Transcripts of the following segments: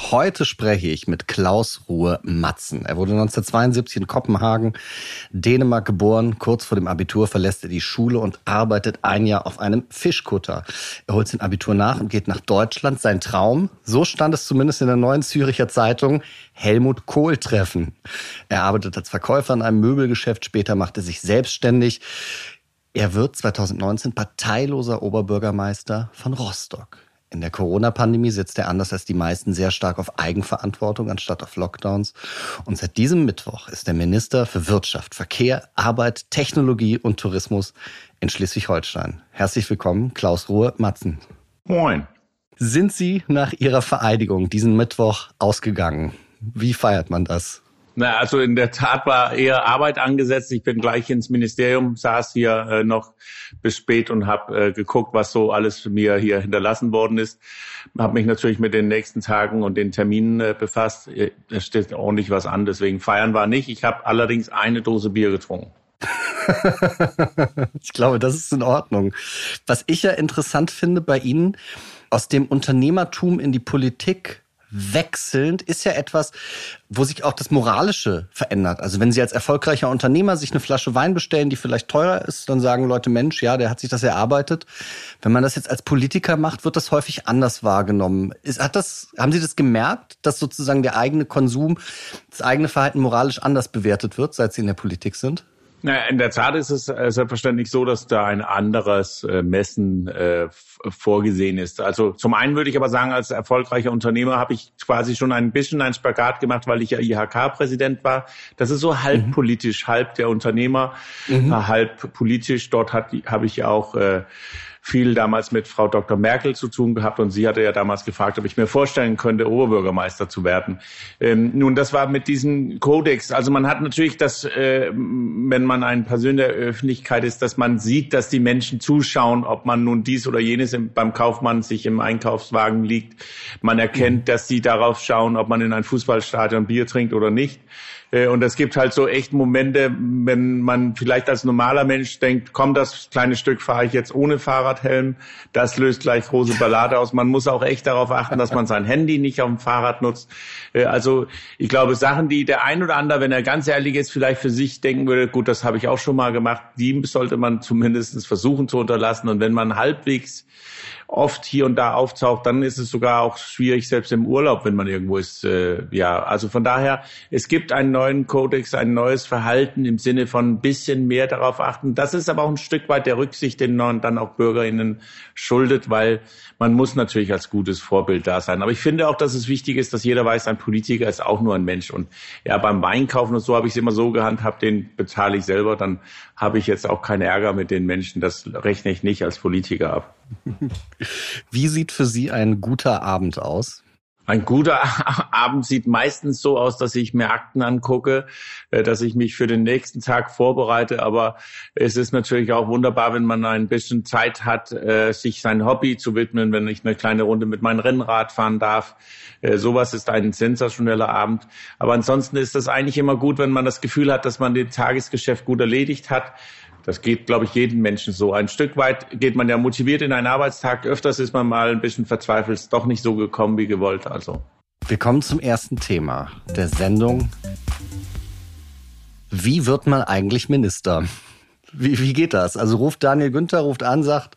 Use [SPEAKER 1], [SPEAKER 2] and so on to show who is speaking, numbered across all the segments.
[SPEAKER 1] Heute spreche ich mit Klaus Ruhe Matzen. Er wurde 1972 in Kopenhagen, Dänemark geboren. Kurz vor dem Abitur verlässt er die Schule und arbeitet ein Jahr auf einem Fischkutter. Er holt sein Abitur nach und geht nach Deutschland. Sein Traum, so stand es zumindest in der neuen Züricher Zeitung, Helmut Kohl treffen. Er arbeitet als Verkäufer in einem Möbelgeschäft. Später macht er sich selbstständig. Er wird 2019 parteiloser Oberbürgermeister von Rostock. In der Corona-Pandemie setzt er anders als die meisten sehr stark auf Eigenverantwortung anstatt auf Lockdowns. Und seit diesem Mittwoch ist er Minister für Wirtschaft, Verkehr, Arbeit, Technologie und Tourismus in Schleswig-Holstein. Herzlich willkommen, Klaus Ruhe Matzen.
[SPEAKER 2] Moin.
[SPEAKER 1] Sind Sie nach Ihrer Vereidigung diesen Mittwoch ausgegangen? Wie feiert man das?
[SPEAKER 2] Na, also in der Tat war eher Arbeit angesetzt. Ich bin gleich ins Ministerium, saß hier äh, noch bis spät und habe äh, geguckt, was so alles für mir hier hinterlassen worden ist. Habe mich natürlich mit den nächsten Tagen und den Terminen äh, befasst. Äh, es steht ordentlich was an, deswegen feiern war nicht. Ich habe allerdings eine Dose Bier getrunken.
[SPEAKER 1] ich glaube, das ist in Ordnung. Was ich ja interessant finde bei Ihnen, aus dem Unternehmertum in die Politik wechselnd ist ja etwas, wo sich auch das Moralische verändert. Also wenn Sie als erfolgreicher Unternehmer sich eine Flasche Wein bestellen, die vielleicht teurer ist, dann sagen Leute, Mensch, ja, der hat sich das erarbeitet. Wenn man das jetzt als Politiker macht, wird das häufig anders wahrgenommen. Ist, hat das, haben Sie das gemerkt, dass sozusagen der eigene Konsum, das eigene Verhalten moralisch anders bewertet wird, seit Sie in der Politik sind?
[SPEAKER 2] Naja, in der Tat ist es äh, selbstverständlich so, dass da ein anderes äh, Messen äh, vorgesehen ist. Also zum einen würde ich aber sagen, als erfolgreicher Unternehmer habe ich quasi schon ein bisschen ein Spagat gemacht, weil ich ja IHK-Präsident war. Das ist so halb mhm. politisch, halb der Unternehmer, mhm. halb politisch. Dort habe ich auch äh, viel damals mit Frau Dr. Merkel zu tun gehabt und sie hatte ja damals gefragt, ob ich mir vorstellen könnte, Oberbürgermeister zu werden. Ähm, nun, das war mit diesem Kodex. Also man hat natürlich das, äh, wenn man ein Person der Öffentlichkeit ist, dass man sieht, dass die Menschen zuschauen, ob man nun dies oder jenes im, beim Kaufmann sich im Einkaufswagen liegt. Man erkennt, dass sie darauf schauen, ob man in ein Fußballstadion Bier trinkt oder nicht. Äh, und es gibt halt so echt Momente, wenn man vielleicht als normaler Mensch denkt, komm, das kleine Stück fahre ich jetzt ohne Fahrradhelm. Das löst gleich große Ballade aus. Man muss auch echt darauf achten, dass man sein Handy nicht auf dem Fahrrad nutzt. Äh, also ich glaube, Sachen, die der ein oder andere, wenn er ganz ehrlich ist, vielleicht für sich denken würde, gut, das habe ich auch schon mal gemacht, die sollte man zumindest versuchen zu unterlassen. Und wenn man halbwegs oft hier und da auftaucht, dann ist es sogar auch schwierig, selbst im Urlaub, wenn man irgendwo ist. Äh, ja, also von daher, es gibt einen neuen Kodex, ein neues Verhalten im Sinne von ein bisschen mehr darauf achten. Das ist aber auch ein Stück weit der Rücksicht, den man dann auch BürgerInnen schuldet, weil man muss natürlich als gutes Vorbild da sein. Aber ich finde auch, dass es wichtig ist, dass jeder weiß, ein Politiker ist auch nur ein Mensch. Und ja, beim Weinkaufen und so habe ich es immer so gehandhabt, den bezahle ich selber, dann habe ich jetzt auch keinen Ärger mit den Menschen. Das rechne ich nicht als Politiker ab.
[SPEAKER 1] Wie sieht für Sie ein guter Abend aus?
[SPEAKER 2] Ein guter Abend sieht meistens so aus, dass ich mir Akten angucke, äh, dass ich mich für den nächsten Tag vorbereite. Aber es ist natürlich auch wunderbar, wenn man ein bisschen Zeit hat, äh, sich sein Hobby zu widmen, wenn ich eine kleine Runde mit meinem Rennrad fahren darf. Äh, sowas ist ein sensationeller Abend. Aber ansonsten ist das eigentlich immer gut, wenn man das Gefühl hat, dass man den Tagesgeschäft gut erledigt hat. Das geht, glaube ich, jedem Menschen so. Ein Stück weit geht man ja motiviert in einen Arbeitstag. Öfters ist man mal ein bisschen verzweifelt, ist doch nicht so gekommen wie gewollt. Also.
[SPEAKER 1] Wir kommen zum ersten Thema der Sendung. Wie wird man eigentlich Minister? Wie, wie geht das? Also ruft Daniel Günther, ruft an, sagt,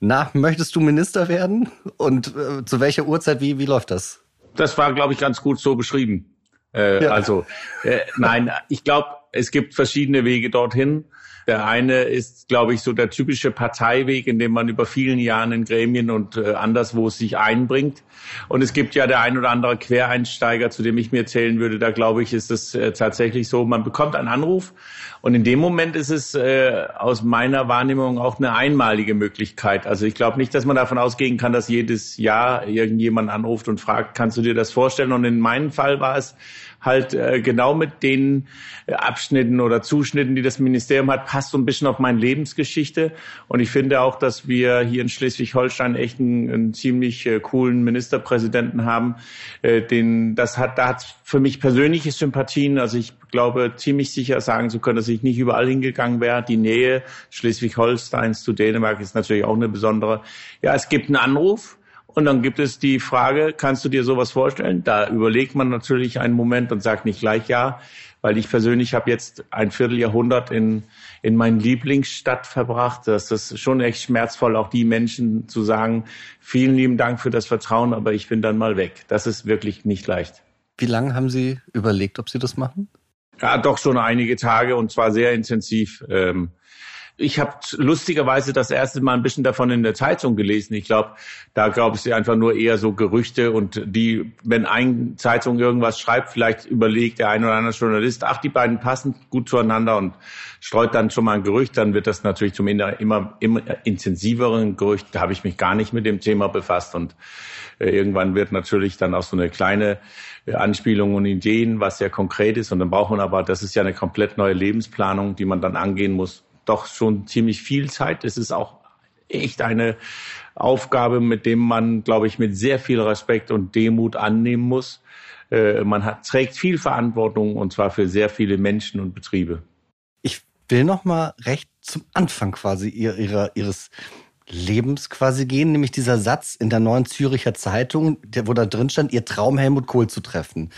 [SPEAKER 1] na, möchtest du Minister werden? Und äh, zu welcher Uhrzeit, wie, wie läuft das?
[SPEAKER 2] Das war, glaube ich, ganz gut so beschrieben. Äh, ja. Also, äh, nein, ich glaube, es gibt verschiedene Wege dorthin. Der eine ist, glaube ich, so der typische Parteiweg, in dem man über vielen Jahren in Gremien und äh, anderswo sich einbringt. Und es gibt ja der ein oder andere Quereinsteiger, zu dem ich mir zählen würde. Da glaube ich, ist es äh, tatsächlich so, man bekommt einen Anruf und in dem Moment ist es äh, aus meiner Wahrnehmung auch eine einmalige Möglichkeit. Also ich glaube nicht, dass man davon ausgehen kann, dass jedes Jahr irgendjemand anruft und fragt, kannst du dir das vorstellen? Und in meinem Fall war es halt äh, genau mit den Abschnitten oder Zuschnitten, die das Ministerium hat, passt so ein bisschen auf meine Lebensgeschichte. Und ich finde auch, dass wir hier in Schleswig-Holstein echt einen, einen ziemlich äh, coolen Ministerpräsidenten haben. Äh, den, das hat, da hat für mich persönliche Sympathien. Also ich glaube, ziemlich sicher sagen zu können, dass ich nicht überall hingegangen wäre. Die Nähe Schleswig-Holsteins zu Dänemark ist natürlich auch eine besondere. Ja, es gibt einen Anruf. Und dann gibt es die Frage, kannst du dir sowas vorstellen? Da überlegt man natürlich einen Moment und sagt nicht gleich ja weil ich persönlich habe jetzt ein Vierteljahrhundert in, in meinen Lieblingsstadt verbracht. Das ist schon echt schmerzvoll, auch die Menschen zu sagen, vielen lieben Dank für das Vertrauen, aber ich bin dann mal weg. Das ist wirklich nicht leicht.
[SPEAKER 1] Wie lange haben Sie überlegt, ob Sie das machen?
[SPEAKER 2] Ja, doch schon einige Tage und zwar sehr intensiv. Ähm, ich habe lustigerweise das erste Mal ein bisschen davon in der Zeitung gelesen. Ich glaube, da glaube ich einfach nur eher so Gerüchte und die, wenn eine Zeitung irgendwas schreibt, vielleicht überlegt der ein oder andere Journalist, ach, die beiden passen gut zueinander und streut dann schon mal ein Gerücht, dann wird das natürlich zum immer, immer, intensiveren Gerücht. Da habe ich mich gar nicht mit dem Thema befasst und äh, irgendwann wird natürlich dann auch so eine kleine äh, Anspielung und Ideen, was sehr konkret ist und dann braucht man aber, das ist ja eine komplett neue Lebensplanung, die man dann angehen muss doch schon ziemlich viel Zeit. Es ist auch echt eine Aufgabe, mit dem man, glaube ich, mit sehr viel Respekt und Demut annehmen muss. Äh, man hat, trägt viel Verantwortung und zwar für sehr viele Menschen und Betriebe.
[SPEAKER 1] Ich will noch mal recht zum Anfang quasi ihrer, ihres Lebens quasi gehen, nämlich dieser Satz in der neuen Züricher Zeitung, der, wo da drin stand, ihr Traum Helmut Kohl zu treffen.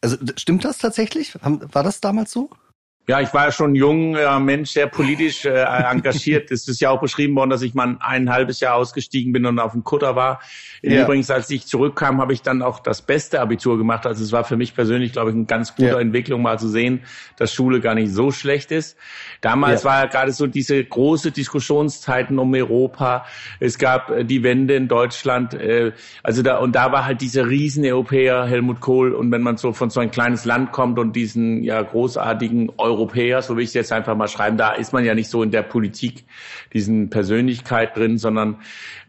[SPEAKER 1] Also stimmt das tatsächlich? War das damals so?
[SPEAKER 2] Ja, ich war ja schon jung äh, Mensch, sehr politisch äh, engagiert. es ist ja auch beschrieben worden, dass ich mal ein halbes Jahr ausgestiegen bin und auf dem Kutter war. Ja. Übrigens, als ich zurückkam, habe ich dann auch das beste Abitur gemacht. Also es war für mich persönlich, glaube ich, eine ganz gute ja. Entwicklung, mal zu sehen, dass Schule gar nicht so schlecht ist. Damals ja. war ja gerade so diese große Diskussionszeiten um Europa. Es gab äh, die Wende in Deutschland. Äh, also da und da war halt dieser Riesen-Europäer Helmut Kohl. Und wenn man so von so ein kleines Land kommt und diesen ja großartigen Euro Europäer, so will ich es jetzt einfach mal schreiben, da ist man ja nicht so in der Politik, diesen Persönlichkeit drin, sondern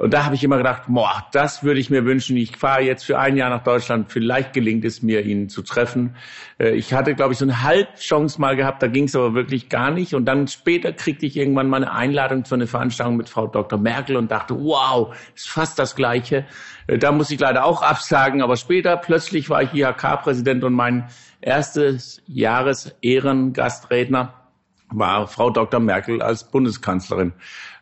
[SPEAKER 2] und da habe ich immer gedacht, boah, das würde ich mir wünschen. Ich fahre jetzt für ein Jahr nach Deutschland, vielleicht gelingt es mir, ihn zu treffen. Äh, ich hatte, glaube ich, so eine Halbchance mal gehabt, da ging es aber wirklich gar nicht. Und dann später kriegte ich irgendwann mal eine Einladung zu einer Veranstaltung mit Frau Dr. Merkel und dachte, wow, ist fast das Gleiche. Äh, da muss ich leider auch absagen, aber später plötzlich war ich IHK-Präsident und mein erstes Jahres-Ehrengastredner war Frau Dr. Merkel als Bundeskanzlerin.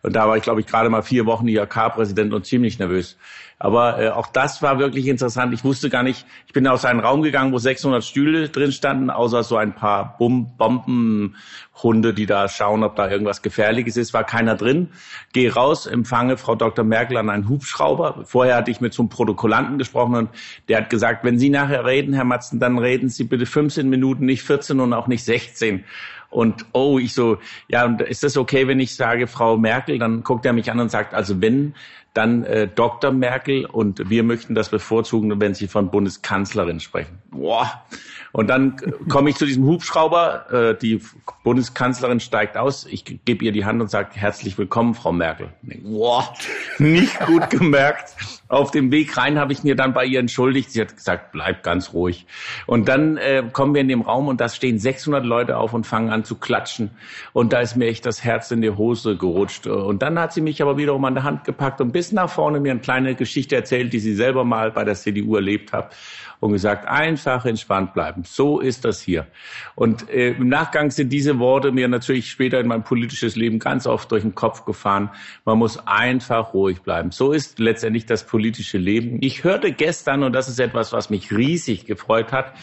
[SPEAKER 2] Und da war ich, glaube ich, gerade mal vier Wochen IHK-Präsident und ziemlich nervös. Aber äh, auch das war wirklich interessant. Ich wusste gar nicht, ich bin aus einem Raum gegangen, wo 600 Stühle drin standen, außer so ein paar Bum Bombenhunde, die da schauen, ob da irgendwas Gefährliches ist. War keiner drin. Gehe raus, empfange Frau Dr. Merkel an einen Hubschrauber. Vorher hatte ich mit so einem Protokollanten gesprochen und der hat gesagt, wenn Sie nachher reden, Herr Matzen, dann reden Sie bitte 15 Minuten, nicht 14 und auch nicht 16. Und oh, ich so, ja, und ist das okay, wenn ich sage Frau Merkel? Dann guckt er mich an und sagt, also wenn, dann äh, Dr. Merkel und wir möchten das bevorzugen, wenn Sie von Bundeskanzlerin sprechen. Boah. Und dann komme ich zu diesem Hubschrauber, äh, die Bundeskanzlerin steigt aus, ich gebe ihr die Hand und sage, herzlich willkommen, Frau Merkel. Boah, nicht gut gemerkt. Auf dem Weg rein habe ich mir dann bei ihr entschuldigt. Sie hat gesagt, bleib ganz ruhig. Und dann äh, kommen wir in den Raum und da stehen 600 Leute auf und fangen an zu klatschen. Und da ist mir echt das Herz in die Hose gerutscht. Und dann hat sie mich aber wiederum an der Hand gepackt und bis nach vorne mir eine kleine Geschichte erzählt, die sie selber mal bei der CDU erlebt hat und gesagt, einfach entspannt bleiben. So ist das hier. Und äh, im Nachgang sind diese Worte mir natürlich später in mein politisches Leben ganz oft durch den Kopf gefahren. Man muss einfach ruhig bleiben. So ist letztendlich das politische Leben. Ich hörte gestern, und das ist etwas, was mich riesig gefreut hat,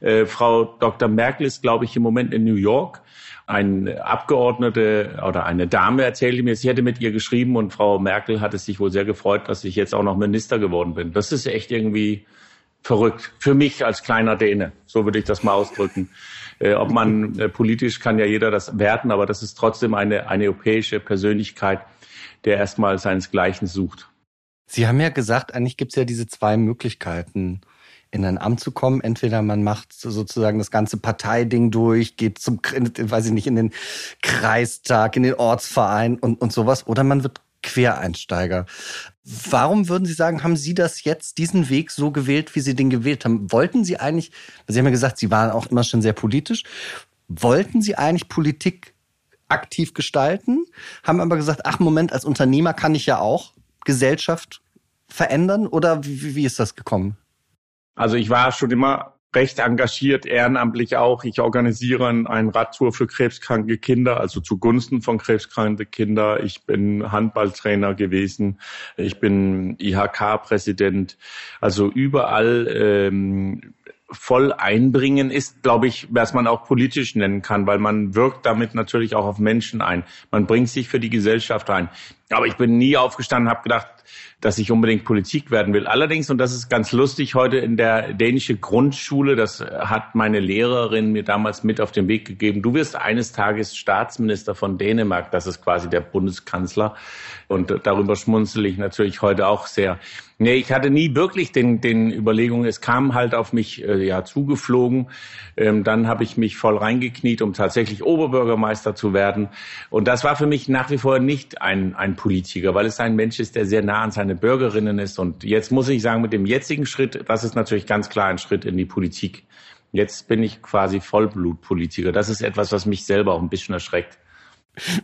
[SPEAKER 2] äh, Frau Dr. Merkel ist, glaube ich, im Moment in New York ein Abgeordnete oder eine Dame erzählte mir, sie hätte mit ihr geschrieben und Frau Merkel hat es sich wohl sehr gefreut, dass ich jetzt auch noch Minister geworden bin. Das ist echt irgendwie verrückt. Für mich als kleiner Däne. So würde ich das mal ausdrücken. Äh, ob man äh, politisch kann ja jeder das werten, aber das ist trotzdem eine, eine europäische Persönlichkeit, der erstmal seinesgleichen sucht.
[SPEAKER 1] Sie haben ja gesagt, eigentlich gibt es ja diese zwei Möglichkeiten, in ein Amt zu kommen. Entweder man macht sozusagen das ganze Parteiding durch, geht zum, weiß ich nicht, in den Kreistag, in den Ortsverein und, und sowas, oder man wird Quereinsteiger. Warum würden Sie sagen, haben Sie das jetzt, diesen Weg so gewählt, wie Sie den gewählt haben? Wollten Sie eigentlich, Sie haben ja gesagt, Sie waren auch immer schon sehr politisch, wollten Sie eigentlich Politik aktiv gestalten, haben aber gesagt, ach Moment, als Unternehmer kann ich ja auch Gesellschaft verändern oder wie, wie ist das gekommen?
[SPEAKER 2] Also ich war schon immer recht engagiert, ehrenamtlich auch. Ich organisiere eine Radtour für krebskranke Kinder, also zugunsten von krebskranken Kindern. Ich bin Handballtrainer gewesen. Ich bin IHK-Präsident. Also überall ähm, voll einbringen ist, glaube ich, was man auch politisch nennen kann, weil man wirkt damit natürlich auch auf Menschen ein. Man bringt sich für die Gesellschaft ein. Aber ich bin nie aufgestanden, habe gedacht, dass ich unbedingt Politik werden will. Allerdings, und das ist ganz lustig, heute in der dänischen Grundschule, das hat meine Lehrerin mir damals mit auf den Weg gegeben, du wirst eines Tages Staatsminister von Dänemark, das ist quasi der Bundeskanzler. Und darüber schmunzel ich natürlich heute auch sehr. Nee, ich hatte nie wirklich den, den Überlegungen. Es kam halt auf mich äh, ja zugeflogen. Ähm, dann habe ich mich voll reingekniet, um tatsächlich Oberbürgermeister zu werden. Und das war für mich nach wie vor nicht ein, ein Politiker, weil es ein Mensch ist, der sehr nah an seine Bürgerinnen ist. Und jetzt muss ich sagen, mit dem jetzigen Schritt, das ist natürlich ganz klar ein Schritt in die Politik. Jetzt bin ich quasi Vollblutpolitiker. Das ist etwas, was mich selber auch ein bisschen erschreckt.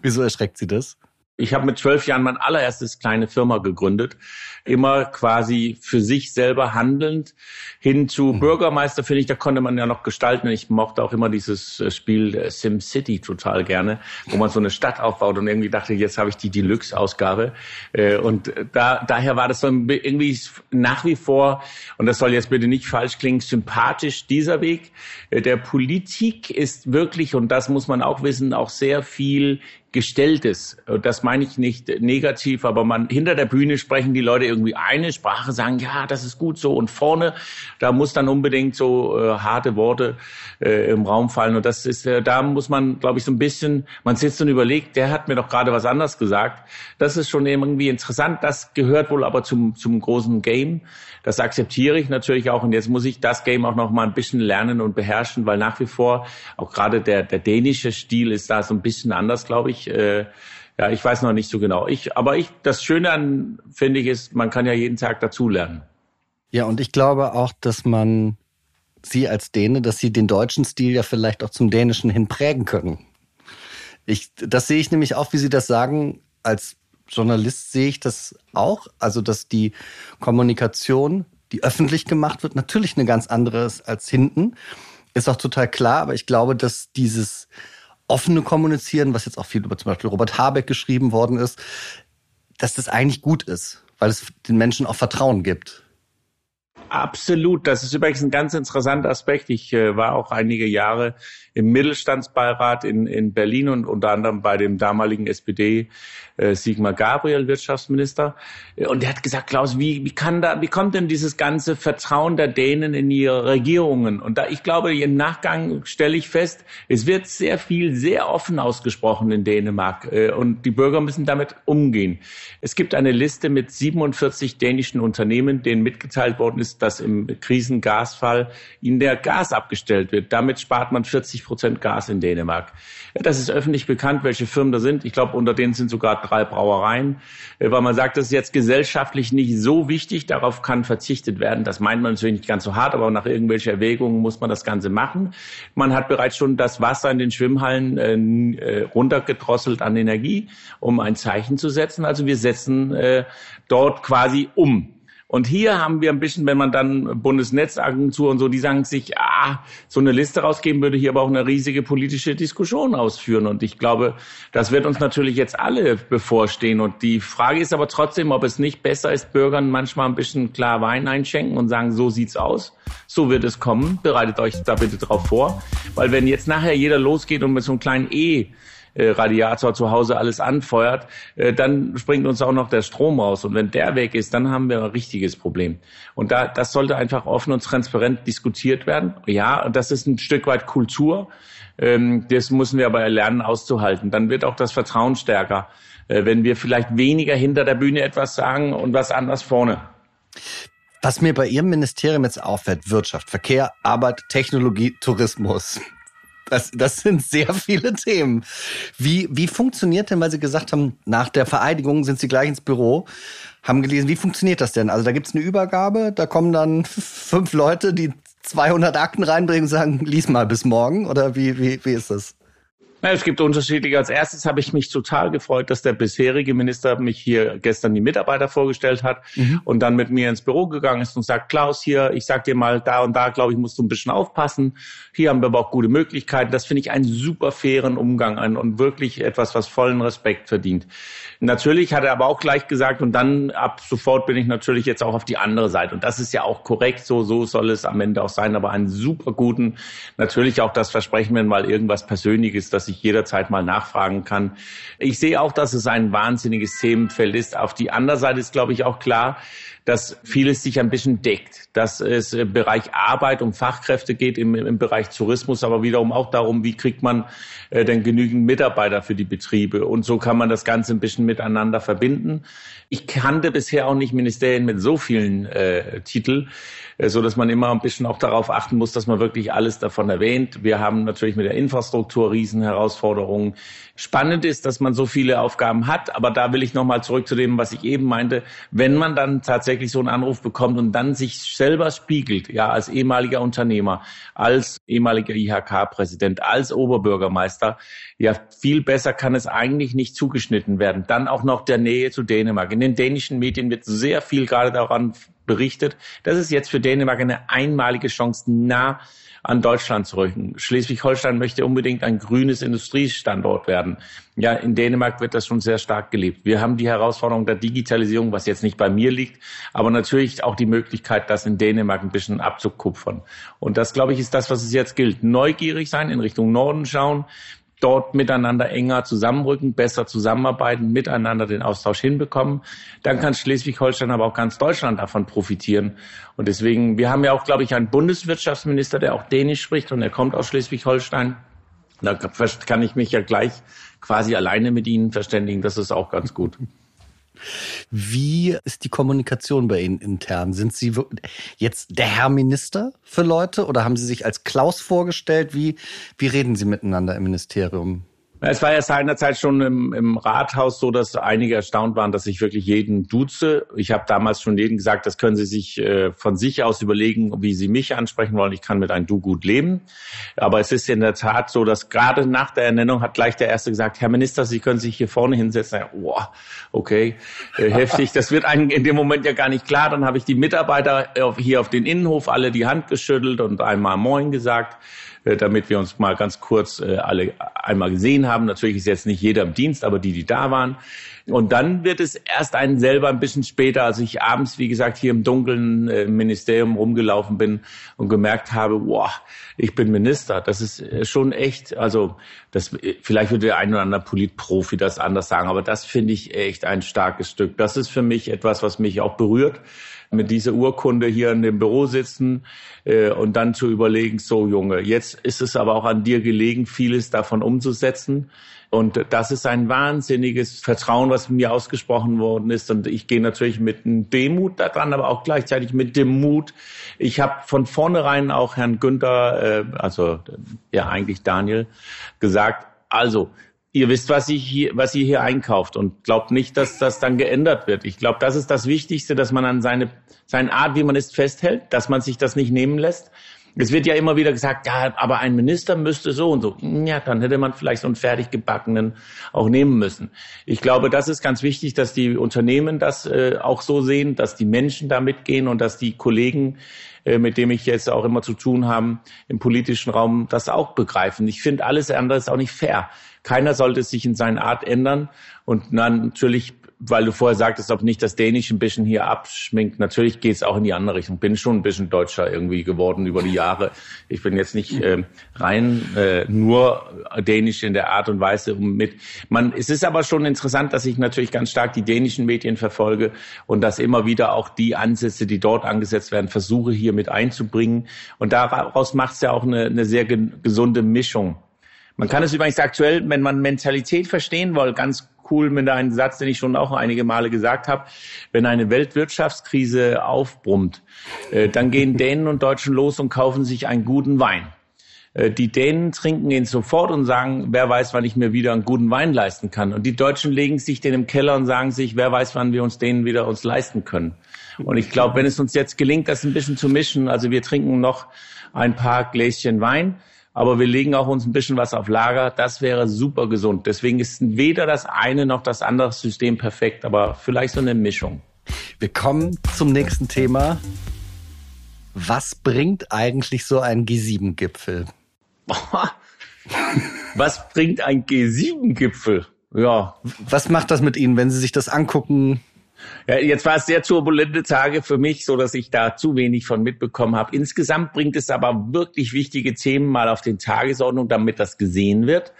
[SPEAKER 1] Wieso erschreckt Sie das?
[SPEAKER 2] Ich habe mit zwölf Jahren mein allererstes kleine Firma gegründet, immer quasi für sich selber handelnd hin zu mhm. Bürgermeister, finde ich, da konnte man ja noch gestalten. Ich mochte auch immer dieses äh, Spiel äh, Sim City total gerne, wo man so eine Stadt aufbaut und irgendwie dachte, jetzt habe ich die Deluxe-Ausgabe. Äh, und da, daher war das so irgendwie nach wie vor, und das soll jetzt bitte nicht falsch klingen, sympathisch dieser Weg. Der Politik ist wirklich, und das muss man auch wissen, auch sehr viel Gestelltes. Das meine ich nicht negativ, aber man hinter der Bühne sprechen die Leute irgendwie eine Sprache, sagen, ja, das ist gut so. Und vorne, da muss dann unbedingt so äh, harte Worte äh, im Raum fallen. Und das ist, äh, da muss man, glaube ich, so ein bisschen, man sitzt und überlegt, der hat mir doch gerade was anderes gesagt. Das ist schon irgendwie interessant. Das gehört wohl aber zum, zum großen Game. Das akzeptiere ich natürlich auch. Und jetzt muss ich das Game auch noch mal ein bisschen lernen und beherrschen, weil nach wie vor auch gerade der, der dänische Stil ist da so ein bisschen anders, glaube ich. Äh, ja, ich weiß noch nicht so genau. Ich, aber ich, das Schöne an, finde ich, ist, man kann ja jeden Tag dazulernen.
[SPEAKER 1] Ja, und ich glaube auch, dass man Sie als Däne, dass Sie den deutschen Stil ja vielleicht auch zum Dänischen hin prägen können. Ich, das sehe ich nämlich auch, wie Sie das sagen, als Journalist sehe ich das auch. Also, dass die Kommunikation, die öffentlich gemacht wird, natürlich eine ganz andere ist als hinten. Ist auch total klar, aber ich glaube, dass dieses offene Kommunizieren, was jetzt auch viel über zum Beispiel Robert Habeck geschrieben worden ist, dass das eigentlich gut ist, weil es den Menschen auch Vertrauen gibt.
[SPEAKER 2] Absolut. Das ist übrigens ein ganz interessanter Aspekt. Ich äh, war auch einige Jahre im Mittelstandsbeirat in, in Berlin und unter anderem bei dem damaligen SPD äh, Sigmar Gabriel, Wirtschaftsminister. Und der hat gesagt, Klaus, wie, wie kann da, wie kommt denn dieses ganze Vertrauen der Dänen in ihre Regierungen? Und da, ich glaube, im Nachgang stelle ich fest, es wird sehr viel, sehr offen ausgesprochen in Dänemark. Äh, und die Bürger müssen damit umgehen. Es gibt eine Liste mit 47 dänischen Unternehmen, denen mitgeteilt worden ist, dass im Krisengasfall ihnen der Gas abgestellt wird. Damit spart man 40 Prozent Gas in Dänemark. Das ist öffentlich bekannt, welche Firmen da sind. Ich glaube, unter denen sind sogar drei Brauereien, äh, weil man sagt, das ist jetzt gesellschaftlich nicht so wichtig, darauf kann verzichtet werden. Das meint man natürlich nicht ganz so hart, aber nach irgendwelchen Erwägungen muss man das Ganze machen. Man hat bereits schon das Wasser in den Schwimmhallen äh, äh runtergedrosselt an Energie, um ein Zeichen zu setzen. Also wir setzen äh, dort quasi um. Und hier haben wir ein bisschen, wenn man dann Bundesnetzagentur und so, die sagen sich, ah, so eine Liste rausgeben würde hier aber auch eine riesige politische Diskussion ausführen. Und ich glaube, das wird uns natürlich jetzt alle bevorstehen. Und die Frage ist aber trotzdem, ob es nicht besser ist, Bürgern manchmal ein bisschen klar Wein einschenken und sagen, so sieht's aus. So wird es kommen. Bereitet euch da bitte drauf vor. Weil wenn jetzt nachher jeder losgeht und mit so einem kleinen E äh, Radiator zu Hause alles anfeuert, äh, dann springt uns auch noch der Strom raus. Und wenn der weg ist, dann haben wir ein richtiges Problem. Und da, das sollte einfach offen und transparent diskutiert werden. Ja, das ist ein Stück weit Kultur. Ähm, das müssen wir aber lernen auszuhalten. Dann wird auch das Vertrauen stärker, äh, wenn wir vielleicht weniger hinter der Bühne etwas sagen und was anders vorne.
[SPEAKER 1] Was mir bei Ihrem Ministerium jetzt auffällt, Wirtschaft, Verkehr, Arbeit, Technologie, Tourismus. Das, das sind sehr viele Themen. Wie, wie funktioniert denn, weil Sie gesagt haben, nach der Vereidigung sind Sie gleich ins Büro, haben gelesen, wie funktioniert das denn? Also da gibt's eine Übergabe, da kommen dann fünf Leute, die 200 Akten reinbringen und sagen, lies mal bis morgen oder wie, wie, wie ist das?
[SPEAKER 2] Ja, es gibt unterschiedliche. Als erstes habe ich mich total gefreut, dass der bisherige Minister mich hier gestern die Mitarbeiter vorgestellt hat mhm. und dann mit mir ins Büro gegangen ist und sagt, Klaus, hier, ich sag dir mal, da und da, glaube ich, musst du ein bisschen aufpassen. Hier haben wir aber auch gute Möglichkeiten. Das finde ich einen super fairen Umgang ein und wirklich etwas, was vollen Respekt verdient. Natürlich hat er aber auch gleich gesagt, und dann ab sofort bin ich natürlich jetzt auch auf die andere Seite. Und das ist ja auch korrekt, so, so soll es am Ende auch sein, aber einen super guten, natürlich auch das Versprechen, wenn mal irgendwas Persönliches, dass ich jederzeit mal nachfragen kann. Ich sehe auch, dass es ein wahnsinniges Themenfeld ist. Auf die andere Seite ist, glaube ich, auch klar, dass vieles sich ein bisschen deckt, dass es im Bereich Arbeit um Fachkräfte geht, im, im Bereich Tourismus, aber wiederum auch darum, wie kriegt man äh, denn genügend Mitarbeiter für die Betriebe. Und so kann man das Ganze ein bisschen miteinander verbinden. Ich kannte bisher auch nicht Ministerien mit so vielen äh, Titeln. Äh, so dass man immer ein bisschen auch darauf achten muss, dass man wirklich alles davon erwähnt. Wir haben natürlich mit der Infrastruktur Riesenherausforderungen. Spannend ist, dass man so viele Aufgaben hat, aber da will ich nochmal zurück zu dem, was ich eben meinte. Wenn man dann tatsächlich so einen Anruf bekommt und dann sich selber spiegelt, ja, als ehemaliger Unternehmer, als ehemaliger IHK-Präsident, als Oberbürgermeister, ja, viel besser kann es eigentlich nicht zugeschnitten werden. Dann auch noch der Nähe zu Dänemark. In den dänischen Medien wird sehr viel gerade daran berichtet. Das ist jetzt für Dänemark eine einmalige Chance, nah an Deutschland zu rücken. Schleswig-Holstein möchte unbedingt ein grünes Industriestandort werden. Ja, in Dänemark wird das schon sehr stark gelebt. Wir haben die Herausforderung der Digitalisierung, was jetzt nicht bei mir liegt, aber natürlich auch die Möglichkeit, das in Dänemark ein bisschen abzukupfern. Und das, glaube ich, ist das, was es jetzt gilt. Neugierig sein, in Richtung Norden schauen, dort miteinander enger zusammenrücken, besser zusammenarbeiten, miteinander den Austausch hinbekommen. Dann kann Schleswig-Holstein, aber auch ganz Deutschland davon profitieren. Und deswegen, wir haben ja auch, glaube ich, einen Bundeswirtschaftsminister, der auch Dänisch spricht und er kommt aus Schleswig-Holstein. Da kann ich mich ja gleich quasi alleine mit Ihnen verständigen. Das ist auch ganz gut.
[SPEAKER 1] Wie ist die Kommunikation bei Ihnen intern? Sind Sie jetzt der Herr Minister für Leute oder haben Sie sich als Klaus vorgestellt? Wie, wie reden Sie miteinander im Ministerium?
[SPEAKER 2] Es war ja seinerzeit schon im, im Rathaus so, dass einige erstaunt waren, dass ich wirklich jeden duze. Ich habe damals schon jedem gesagt, das können Sie sich äh, von sich aus überlegen, wie Sie mich ansprechen wollen. Ich kann mit einem Du gut leben. Aber es ist in der Tat so, dass gerade nach der Ernennung hat gleich der Erste gesagt, Herr Minister, Sie können sich hier vorne hinsetzen. Ja, oh, okay, äh, heftig. Das wird einem in dem Moment ja gar nicht klar. Dann habe ich die Mitarbeiter hier auf den Innenhof alle die Hand geschüttelt und einmal Moin gesagt. Äh, damit wir uns mal ganz kurz äh, alle einmal gesehen haben. Natürlich ist jetzt nicht jeder im Dienst, aber die, die da waren. Und dann wird es erst einen selber ein bisschen später, als ich abends, wie gesagt, hier im dunklen äh, Ministerium rumgelaufen bin und gemerkt habe, boah, ich bin Minister. Das ist schon echt, also das, vielleicht würde der ein oder andere Politprofi das anders sagen, aber das finde ich echt ein starkes Stück. Das ist für mich etwas, was mich auch berührt mit dieser Urkunde hier in dem Büro sitzen äh, und dann zu überlegen, so Junge, jetzt ist es aber auch an dir gelegen, vieles davon umzusetzen. Und das ist ein wahnsinniges Vertrauen, was mir ausgesprochen worden ist. Und ich gehe natürlich mit einem Demut daran, aber auch gleichzeitig mit dem Mut. Ich habe von vornherein auch Herrn Günther, äh, also ja eigentlich Daniel, gesagt, also ihr wisst, was ihr hier, was ihr hier einkauft und glaubt nicht, dass das dann geändert wird. Ich glaube, das ist das Wichtigste, dass man an seine, seine Art, wie man ist, festhält, dass man sich das nicht nehmen lässt. Es wird ja immer wieder gesagt, ja, aber ein Minister müsste so und so. Ja, dann hätte man vielleicht so einen fertig gebackenen auch nehmen müssen. Ich glaube, das ist ganz wichtig, dass die Unternehmen das äh, auch so sehen, dass die Menschen da mitgehen und dass die Kollegen, äh, mit denen ich jetzt auch immer zu tun haben im politischen Raum, das auch begreifen. Ich finde alles andere ist auch nicht fair. Keiner sollte sich in seiner Art ändern. Und natürlich, weil du vorher sagtest, ob nicht das Dänische ein bisschen hier abschminkt, natürlich geht es auch in die andere Richtung. Bin schon ein bisschen Deutscher irgendwie geworden über die Jahre. Ich bin jetzt nicht äh, rein äh, nur Dänisch in der Art und Weise mit. Man, es ist aber schon interessant, dass ich natürlich ganz stark die dänischen Medien verfolge und dass immer wieder auch die Ansätze, die dort angesetzt werden, versuche hier mit einzubringen. Und daraus macht es ja auch eine, eine sehr gesunde Mischung man kann es übrigens aktuell, wenn man Mentalität verstehen will, ganz cool mit einem Satz, den ich schon auch einige Male gesagt habe. Wenn eine Weltwirtschaftskrise aufbrummt, äh, dann gehen Dänen und Deutschen los und kaufen sich einen guten Wein. Äh, die Dänen trinken ihn sofort und sagen, wer weiß, wann ich mir wieder einen guten Wein leisten kann. Und die Deutschen legen sich den im Keller und sagen sich, wer weiß, wann wir uns den wieder uns leisten können. Und ich glaube, wenn es uns jetzt gelingt, das ein bisschen zu mischen, also wir trinken noch ein paar Gläschen Wein, aber wir legen auch uns ein bisschen was auf Lager. Das wäre super gesund. Deswegen ist weder das eine noch das andere System perfekt, aber vielleicht so eine Mischung.
[SPEAKER 1] Wir kommen zum nächsten Thema. Was bringt eigentlich so ein G7-Gipfel?
[SPEAKER 2] Was bringt ein G7-Gipfel?
[SPEAKER 1] Ja. Was macht das mit Ihnen, wenn Sie sich das angucken?
[SPEAKER 2] Ja, jetzt war es sehr turbulente Tage für mich, so dass ich da zu wenig von mitbekommen habe. Insgesamt bringt es aber wirklich wichtige Themen mal auf den Tagesordnung, damit das gesehen wird.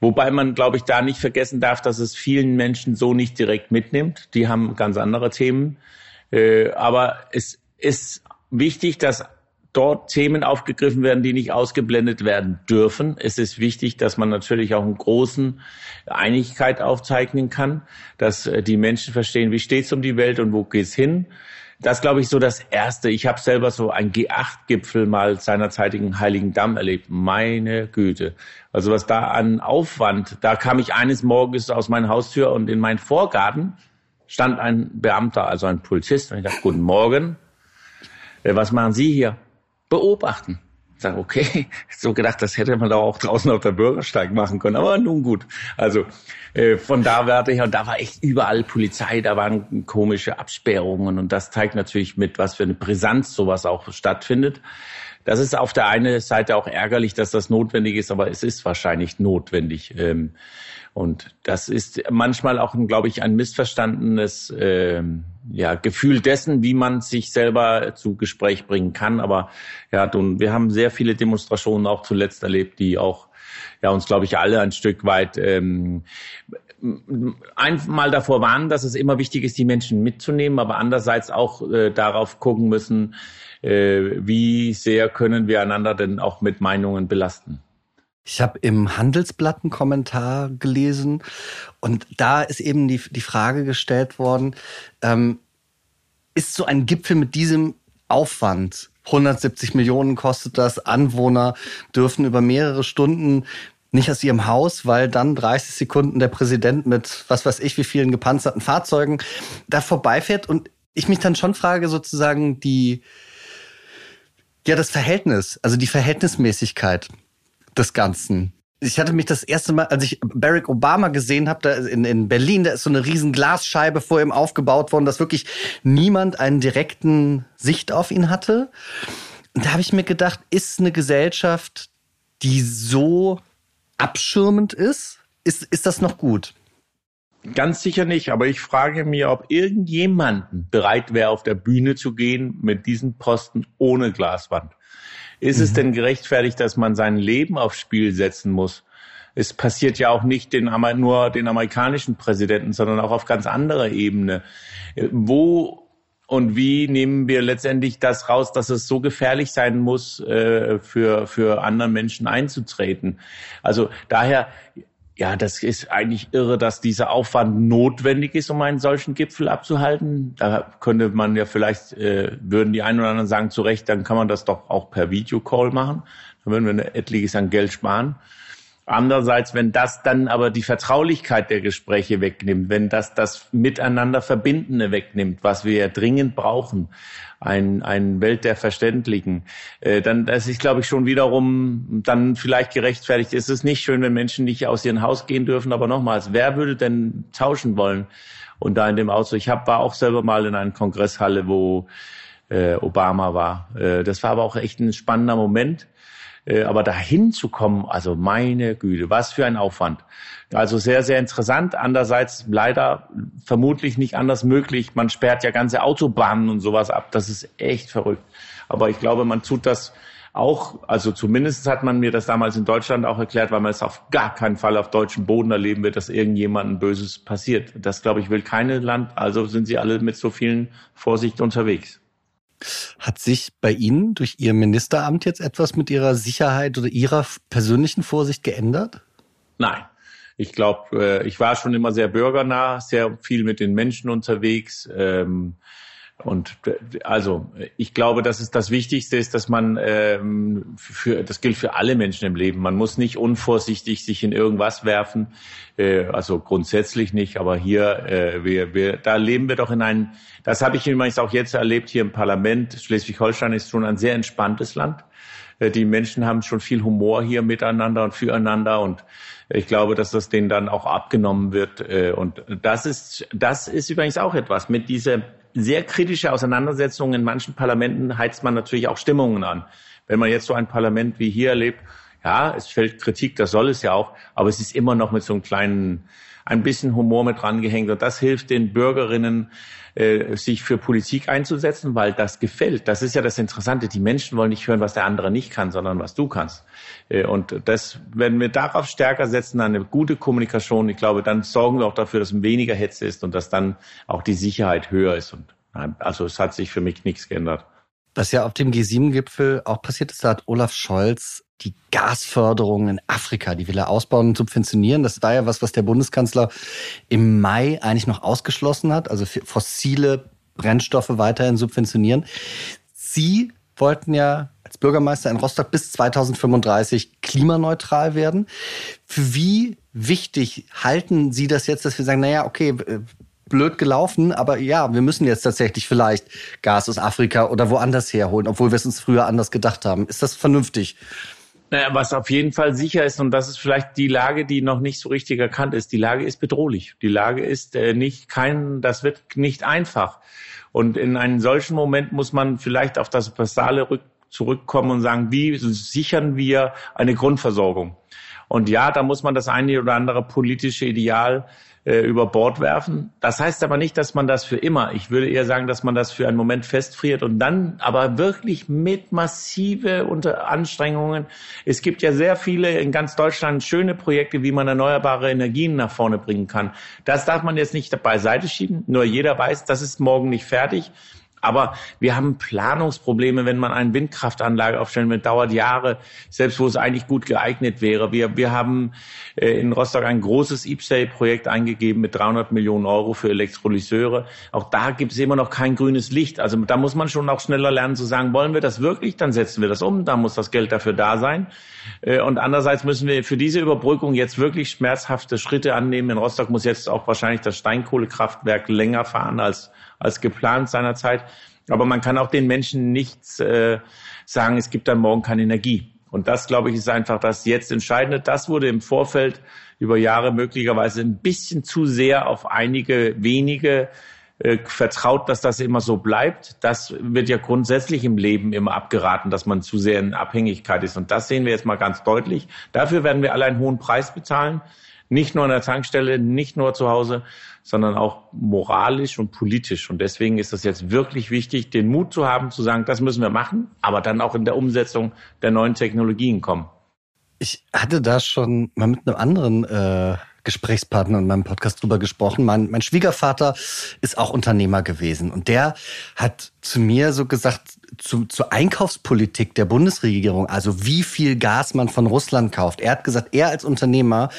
[SPEAKER 2] Wobei man, glaube ich, da nicht vergessen darf, dass es vielen Menschen so nicht direkt mitnimmt. Die haben ganz andere Themen. Äh, aber es ist wichtig, dass dort Themen aufgegriffen werden, die nicht ausgeblendet werden dürfen. Es ist wichtig, dass man natürlich auch einen großen Einigkeit aufzeichnen kann, dass äh, die Menschen verstehen, wie steht es um die Welt und wo geht's hin. Das glaube ich so das Erste. Ich habe selber so ein G8-Gipfel mal seinerzeitigen Heiligen Damm erlebt. Meine Güte. Also was da an Aufwand, da kam ich eines Morgens aus meiner Haustür und in meinen Vorgarten stand ein Beamter, also ein Polizist. Und ich dachte, guten Morgen. Äh, was machen Sie hier? Beobachten. Ich sage, okay, so gedacht, das hätte man doch auch draußen auf der Bürgersteig machen können, aber nun gut. Also äh, von da werde ich, und da war echt überall Polizei, da waren komische Absperrungen und das zeigt natürlich mit, was für eine Brisanz sowas auch stattfindet. Das ist auf der einen Seite auch ärgerlich, dass das notwendig ist, aber es ist wahrscheinlich notwendig. Ähm, und das ist manchmal auch, glaube ich, ein missverstandenes äh, ja, Gefühl dessen, wie man sich selber zu Gespräch bringen kann. Aber ja, wir haben sehr viele Demonstrationen auch zuletzt erlebt, die auch ja, uns, glaube ich, alle ein Stück weit ähm, einmal davor warnen, dass es immer wichtig ist, die Menschen mitzunehmen, aber andererseits auch äh, darauf gucken müssen, äh, wie sehr können wir einander denn auch mit Meinungen belasten.
[SPEAKER 1] Ich habe im Handelsblatt einen Kommentar gelesen und da ist eben die, die Frage gestellt worden, ähm, ist so ein Gipfel mit diesem Aufwand, 170 Millionen kostet das, Anwohner dürfen über mehrere Stunden nicht aus ihrem Haus, weil dann 30 Sekunden der Präsident mit was weiß ich wie vielen gepanzerten Fahrzeugen da vorbeifährt und ich mich dann schon frage sozusagen die ja das Verhältnis, also die Verhältnismäßigkeit des Ganzen. Ich hatte mich das erste Mal, als ich Barack Obama gesehen habe, da in, in Berlin, da ist so eine riesen Glasscheibe vor ihm aufgebaut worden, dass wirklich niemand einen direkten Sicht auf ihn hatte. Und da habe ich mir gedacht, ist eine Gesellschaft, die so abschirmend ist, ist, ist das noch gut?
[SPEAKER 2] Ganz sicher nicht, aber ich frage mir, ob irgendjemanden bereit wäre, auf der Bühne zu gehen mit diesen Posten ohne Glaswand. Ist mhm. es denn gerechtfertigt, dass man sein Leben aufs Spiel setzen muss? Es passiert ja auch nicht den, nur den amerikanischen Präsidenten, sondern auch auf ganz anderer Ebene. Wo und wie nehmen wir letztendlich das raus, dass es so gefährlich sein muss, äh, für, für anderen Menschen einzutreten? Also daher ja, das ist eigentlich irre, dass dieser Aufwand notwendig ist, um einen solchen Gipfel abzuhalten. Da könnte man ja vielleicht, äh, würden die einen oder anderen sagen, zu Recht, dann kann man das doch auch per Videocall machen. Dann würden wir etliches an Geld sparen. Andererseits, wenn das dann aber die Vertraulichkeit der Gespräche wegnimmt, wenn das das Miteinander Verbindende wegnimmt, was wir ja dringend brauchen, ein, ein Welt der Verständlichen, äh, dann das ist, glaube ich, schon wiederum dann vielleicht gerechtfertigt. Es ist nicht schön, wenn Menschen nicht aus ihrem Haus gehen dürfen, aber nochmals, wer würde denn tauschen wollen? Und da in dem Auto, ich hab, war auch selber mal in einer Kongresshalle, wo äh, Obama war. Äh, das war aber auch echt ein spannender Moment aber dahin zu kommen, also meine Güte, was für ein Aufwand. Also sehr, sehr interessant. Andererseits leider vermutlich nicht anders möglich. Man sperrt ja ganze Autobahnen und sowas ab. Das ist echt verrückt. Aber ich glaube, man tut das auch, also zumindest hat man mir das damals in Deutschland auch erklärt, weil man es auf gar keinen Fall auf deutschem Boden erleben wird, dass irgendjemandem Böses passiert. Das, glaube ich, will keine Land. Also sind sie alle mit so vielen Vorsicht unterwegs.
[SPEAKER 1] Hat sich bei Ihnen durch Ihr Ministeramt jetzt etwas mit Ihrer Sicherheit oder Ihrer persönlichen Vorsicht geändert?
[SPEAKER 2] Nein. Ich glaube, äh, ich war schon immer sehr bürgernah, sehr viel mit den Menschen unterwegs. Ähm, Und also ich glaube, dass es das Wichtigste ist, dass man ähm, für das gilt für alle Menschen im Leben. Man muss nicht unvorsichtig sich in irgendwas werfen, äh, also grundsätzlich nicht. Aber hier, äh, wir, wir, da leben wir doch in einem. Das habe ich übrigens auch jetzt erlebt hier im Parlament. Schleswig-Holstein ist schon ein sehr entspanntes Land. Äh, die Menschen haben schon viel Humor hier miteinander und füreinander und ich glaube, dass das denen dann auch abgenommen wird. Äh, und das ist, das ist übrigens auch etwas. Mit dieser sehr kritische Auseinandersetzung in manchen Parlamenten heizt man natürlich auch Stimmungen an. Wenn man jetzt so ein Parlament wie hier erlebt, ja, es fällt Kritik, das soll es ja auch, aber es ist immer noch mit so einem kleinen, ein bisschen Humor mit drangehängt. Und das hilft den Bürgerinnen, äh, sich für Politik einzusetzen, weil das gefällt. Das ist ja das Interessante. Die Menschen wollen nicht hören, was der andere nicht kann, sondern was du kannst. Äh, und das, wenn wir darauf stärker setzen, eine gute Kommunikation, ich glaube, dann sorgen wir auch dafür, dass weniger Hetze ist und dass dann auch die Sicherheit höher ist. Und also es hat sich für mich nichts geändert.
[SPEAKER 1] Was ja auf dem G7-Gipfel auch passiert ist, da hat Olaf Scholz die Gasförderung in Afrika, die will er ausbauen und subventionieren. Das war ja was, was der Bundeskanzler im Mai eigentlich noch ausgeschlossen hat, also fossile Brennstoffe weiterhin subventionieren. Sie wollten ja als Bürgermeister in Rostock bis 2035 klimaneutral werden. Für wie wichtig halten Sie das jetzt, dass wir sagen, naja, okay, blöd gelaufen, aber ja, wir müssen jetzt tatsächlich vielleicht Gas aus Afrika oder woanders herholen, obwohl wir es uns früher anders gedacht haben. Ist das vernünftig?
[SPEAKER 2] Naja, was auf jeden Fall sicher ist, und das ist vielleicht die Lage, die noch nicht so richtig erkannt ist, die Lage ist bedrohlich. Die Lage ist äh, nicht kein, das wird nicht einfach. Und in einem solchen Moment muss man vielleicht auf das Basale rück, zurückkommen und sagen, wie sichern wir eine Grundversorgung? Und ja, da muss man das eine oder andere politische Ideal äh, über Bord werfen. Das heißt aber nicht, dass man das für immer, ich würde eher sagen, dass man das für einen Moment festfriert und dann aber wirklich mit massive unter Anstrengungen. Es gibt ja sehr viele in ganz Deutschland schöne Projekte, wie man erneuerbare Energien nach vorne bringen kann. Das darf man jetzt nicht beiseite schieben. Nur jeder weiß, das ist morgen nicht fertig. Aber wir haben Planungsprobleme, wenn man eine Windkraftanlage aufstellen will, dauert Jahre, selbst wo es eigentlich gut geeignet wäre. Wir, wir haben äh, in Rostock ein großes IPSAE-Projekt eingegeben mit 300 Millionen Euro für Elektrolyseure. Auch da gibt es immer noch kein grünes Licht. Also da muss man schon auch schneller lernen zu sagen, wollen wir das wirklich, dann setzen wir das um, da muss das Geld dafür da sein. Äh, und andererseits müssen wir für diese Überbrückung jetzt wirklich schmerzhafte Schritte annehmen. In Rostock muss jetzt auch wahrscheinlich das Steinkohlekraftwerk länger fahren als, als geplant seinerzeit. Aber man kann auch den Menschen nichts äh, sagen, es gibt dann morgen keine Energie. Und das, glaube ich, ist einfach das jetzt Entscheidende. Das wurde im Vorfeld über Jahre möglicherweise ein bisschen zu sehr auf einige wenige äh, vertraut, dass das immer so bleibt. Das wird ja grundsätzlich im Leben immer abgeraten, dass man zu sehr in Abhängigkeit ist. Und das sehen wir jetzt mal ganz deutlich. Dafür werden wir alle einen hohen Preis bezahlen. Nicht nur an der Tankstelle, nicht nur zu Hause, sondern auch moralisch und politisch. Und deswegen ist es jetzt wirklich wichtig, den Mut zu haben, zu sagen, das müssen wir machen, aber dann auch in der Umsetzung der neuen Technologien kommen.
[SPEAKER 1] Ich hatte da schon mal mit einem anderen äh, Gesprächspartner in meinem Podcast drüber gesprochen. Mein, mein Schwiegervater ist auch Unternehmer gewesen und der hat zu mir so gesagt, zu, zur Einkaufspolitik der Bundesregierung, also wie viel Gas man von Russland kauft. Er hat gesagt, er als Unternehmer